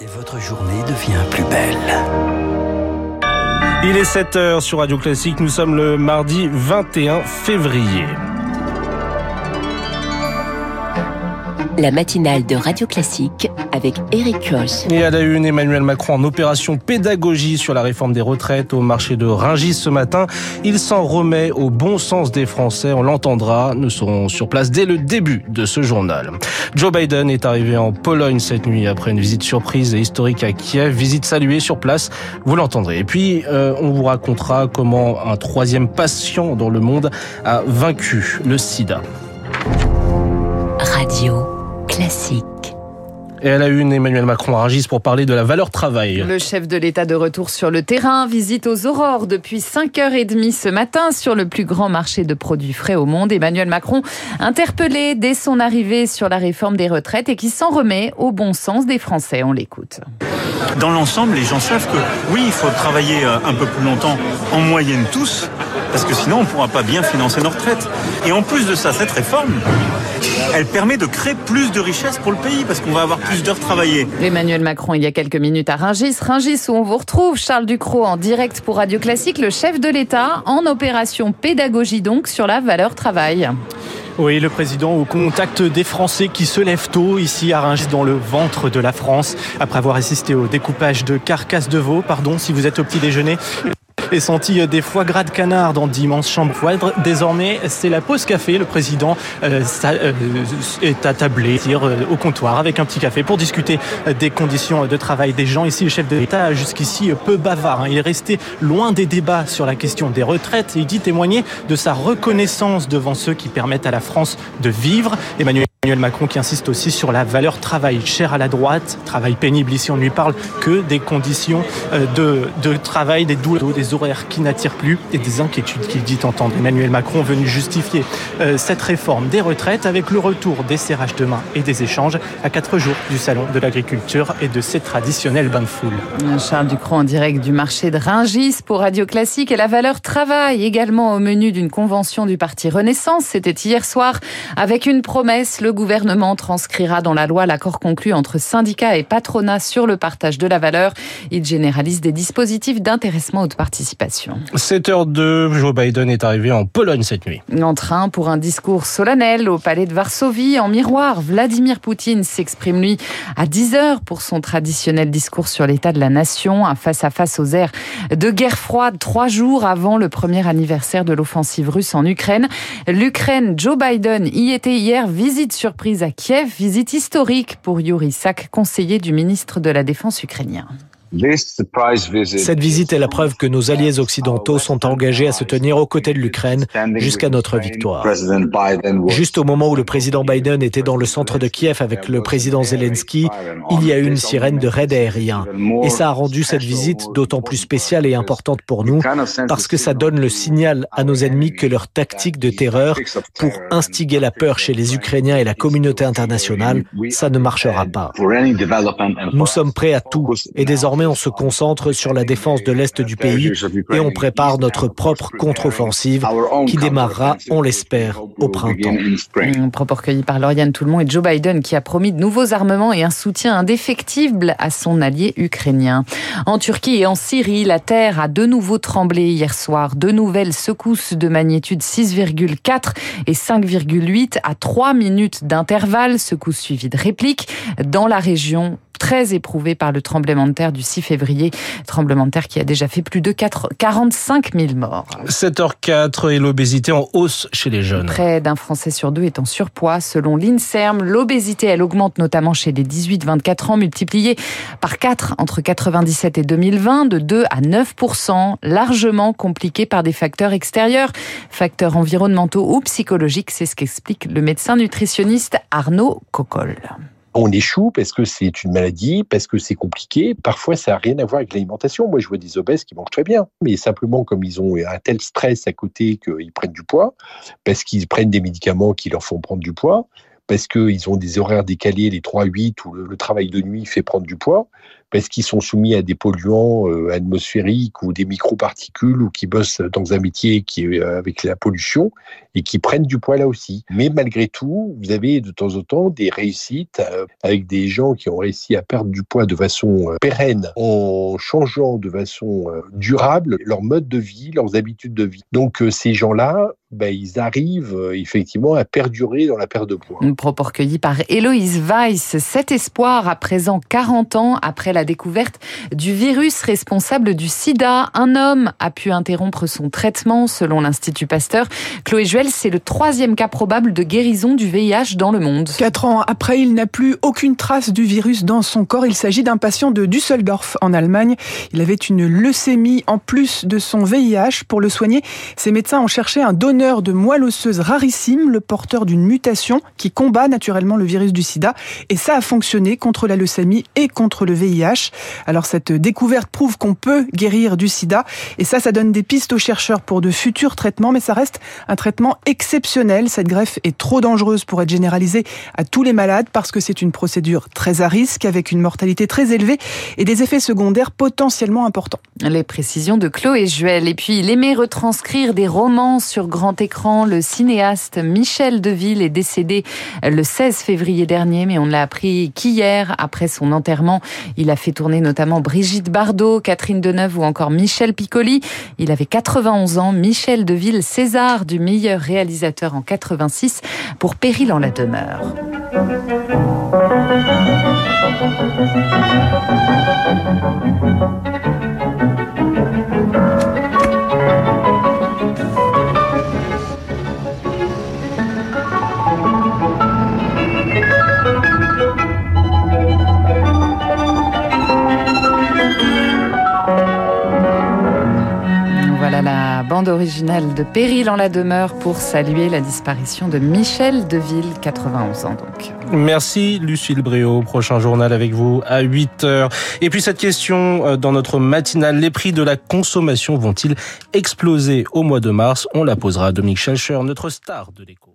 Et votre journée devient plus belle. Il est 7h sur Radio Classique, nous sommes le mardi 21 février. La matinale de Radio Classique avec Eric Koch. Et à la une, Emmanuel Macron en opération pédagogie sur la réforme des retraites au marché de Ringis ce matin. Il s'en remet au bon sens des Français. On l'entendra. Nous serons sur place dès le début de ce journal. Joe Biden est arrivé en Pologne cette nuit après une visite surprise et historique à Kiev. Visite saluée sur place. Vous l'entendrez. Et puis, euh, on vous racontera comment un troisième patient dans le monde a vaincu le sida. Radio Classique. Et à la une, Emmanuel Macron à Rungis pour parler de la valeur travail. Le chef de l'État de retour sur le terrain visite aux aurores depuis 5h30 ce matin sur le plus grand marché de produits frais au monde. Emmanuel Macron interpellé dès son arrivée sur la réforme des retraites et qui s'en remet au bon sens des Français. On l'écoute. Dans l'ensemble, les gens savent que oui, il faut travailler euh, un peu plus longtemps, en moyenne tous, parce que sinon on ne pourra pas bien financer nos retraites. Et en plus de ça, cette réforme, elle permet de créer plus de richesses pour le pays parce qu'on va avoir plus d'heures travaillées. Emmanuel Macron, il y a quelques minutes à Ringis. Ringis où on vous retrouve, Charles Ducrot en direct pour Radio Classique, le chef de l'État en opération pédagogie donc sur la valeur travail. Oui, le président au contact des Français qui se lèvent tôt ici à Ringis dans le ventre de la France après avoir assisté au découpage de carcasses de veau. Pardon si vous êtes au petit déjeuner et senti des foie gras de canard dans d'immenses chambres froides. Désormais, c'est la pause café. Le président euh, euh, est attablé euh, au comptoir avec un petit café pour discuter des conditions de travail des gens. Ici, le chef de l'État, jusqu'ici peu bavard. Hein. Il est resté loin des débats sur la question des retraites et il dit témoigner de sa reconnaissance devant ceux qui permettent à la France de vivre. Emmanuel Emmanuel Macron qui insiste aussi sur la valeur travail cher à la droite, travail pénible. Ici, on ne lui parle que des conditions de, de travail, des douleurs, des horaires qui n'attirent plus et des inquiétudes qu'il dit entendre. Emmanuel Macron venu justifier euh, cette réforme des retraites avec le retour des serrages de main et des échanges à quatre jours du Salon de l'agriculture et de ses traditionnels bains de foule. Charles Ducrot en direct du marché de Ringis pour Radio Classique et la valeur travail également au menu d'une convention du parti Renaissance. C'était hier soir avec une promesse. Le gouvernement transcrira dans la loi l'accord conclu entre syndicats et patronat sur le partage de la valeur. Il généralise des dispositifs d'intéressement ou de participation. 7h02, Joe Biden est arrivé en Pologne cette nuit. En train pour un discours solennel au palais de Varsovie. En miroir, Vladimir Poutine s'exprime lui à 10h pour son traditionnel discours sur l'état de la nation, un face-à-face aux airs de guerre froide trois jours avant le premier anniversaire de l'offensive russe en Ukraine. L'Ukraine, Joe Biden y était hier, visite surprise à Kiev, visite historique pour Yuri Sak, conseiller du ministre de la Défense ukrainien. Cette visite est la preuve que nos alliés occidentaux sont engagés à se tenir aux côtés de l'Ukraine jusqu'à notre victoire. Juste au moment où le président Biden était dans le centre de Kiev avec le président Zelensky, il y a eu une sirène de raid aérien. Et ça a rendu cette visite d'autant plus spéciale et importante pour nous parce que ça donne le signal à nos ennemis que leur tactique de terreur pour instiguer la peur chez les Ukrainiens et la communauté internationale, ça ne marchera pas. Nous sommes prêts à tout et désormais on se concentre sur la défense de l'Est du pays et on prépare notre propre contre-offensive qui démarrera, on l'espère, au printemps. Un propos recueilli par Lauriane Toulmont et Joe Biden qui a promis de nouveaux armements et un soutien indéfectible à son allié ukrainien. En Turquie et en Syrie, la terre a de nouveau tremblé hier soir. De nouvelles secousses de magnitude 6,4 et 5,8 à 3 minutes d'intervalle, secousses suivies de répliques dans la région très éprouvé par le tremblement de terre du 6 février, tremblement de terre qui a déjà fait plus de 4, 45 000 morts. 7h04 et l'obésité en hausse chez les jeunes. Près d'un Français sur deux est en surpoids. Selon l'INSERM, l'obésité, elle augmente notamment chez les 18-24 ans, multipliée par 4 entre 97 et 2020, de 2 à 9 largement compliquée par des facteurs extérieurs, facteurs environnementaux ou psychologiques. C'est ce qu'explique le médecin nutritionniste Arnaud Cocolle on échoue parce que c'est une maladie, parce que c'est compliqué. Parfois, ça n'a rien à voir avec l'alimentation. Moi, je vois des obèses qui mangent très bien, mais simplement comme ils ont un tel stress à côté qu'ils prennent du poids, parce qu'ils prennent des médicaments qui leur font prendre du poids, parce qu'ils ont des horaires décalés, les 3-8, où le, travail de nuit fait prendre du poids, parce qu'ils sont soumis à des polluants euh, atmosphériques ou des microparticules, ou qui bossent dans un métier qui euh, avec la pollution, et qui prennent du poids là aussi. Mais malgré tout, vous avez de temps en temps des réussites euh, avec des gens qui ont réussi à perdre du poids de façon pérenne, en changeant de façon durable leur mode de vie, leurs habitudes de vie. Donc ces gens-là, ben, ils arrivent euh, effectivement à perdurer dans la perte de poids. Une propos recueilli par Héloïse Weiss. Cet espoir, à présent 40 ans après la découverte du virus responsable du sida, un homme a pu interrompre son traitement selon l'Institut Pasteur. Chloé Juel, c'est le troisième cas probable de guérison du VIH dans le monde. Quatre ans après, il n'a plus aucune trace du virus dans son corps. Il s'agit d'un patient de Düsseldorf en Allemagne. Il avait une leucémie en plus de son VIH. Pour le soigner, ses médecins ont cherché un donneur de moelle osseuse rarissime, le porteur d'une mutation qui combat naturellement le virus du sida. Et ça a fonctionné contre la leucémie et contre le VIH. Alors cette découverte prouve qu'on peut guérir du sida. Et ça, ça donne des pistes aux chercheurs pour de futurs traitements. Mais ça reste un traitement exceptionnel. Cette greffe est trop dangereuse pour être généralisée à tous les malades parce que c'est une procédure très à risque avec une mortalité très élevée et des effets secondaires potentiellement importants. Les précisions de Chloé Juel. Et puis, il aimait retranscrire des romans sur grand écran. Le cinéaste Michel Deville est décédé le 16 février dernier, mais on l'a appris qu'hier après son enterrement. Il a fait tourner notamment Brigitte Bardot, Catherine Deneuve ou encore Michel Piccoli. Il avait 91 ans. Michel Deville, César du meilleur réalisateur en 86 pour Péril en la demeure. Bande originale de Péril en la demeure pour saluer la disparition de Michel Deville, 91 ans donc. Merci Lucille Bréau. Prochain journal avec vous à 8 heures. Et puis cette question euh, dans notre matinale, les prix de la consommation vont-ils exploser au mois de mars? On la posera à Dominique Schelcher, notre star de l'écho.